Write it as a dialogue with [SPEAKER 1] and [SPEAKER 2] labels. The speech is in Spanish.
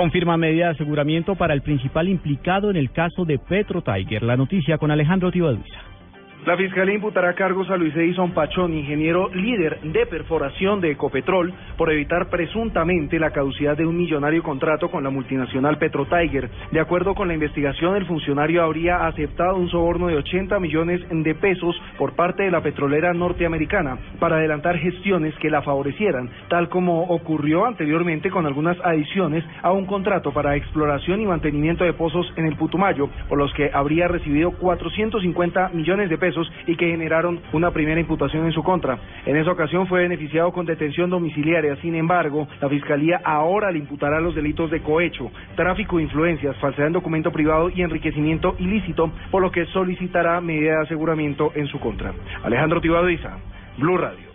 [SPEAKER 1] Confirma medida de aseguramiento para el principal implicado en el caso de Petro Tiger. La noticia con Alejandro Tibaduiza.
[SPEAKER 2] La Fiscalía imputará cargos a Luis Edison Pachón, ingeniero líder de perforación de Ecopetrol, por evitar presuntamente la caducidad de un millonario contrato con la multinacional Petro Tiger. De acuerdo con la investigación, el funcionario habría aceptado un soborno de 80 millones de pesos por parte de la petrolera norteamericana para adelantar gestiones que la favorecieran, tal como ocurrió anteriormente con algunas adiciones a un contrato para exploración y mantenimiento de pozos en el Putumayo, por los que habría recibido 450 millones de pesos y que generaron una primera imputación en su contra. En esa ocasión fue beneficiado con detención domiciliaria. Sin embargo, la Fiscalía ahora le imputará los delitos de cohecho, tráfico de influencias, falsedad en documento privado y enriquecimiento ilícito, por lo que solicitará medida de aseguramiento en su contra. Alejandro Tibado Blue Radio.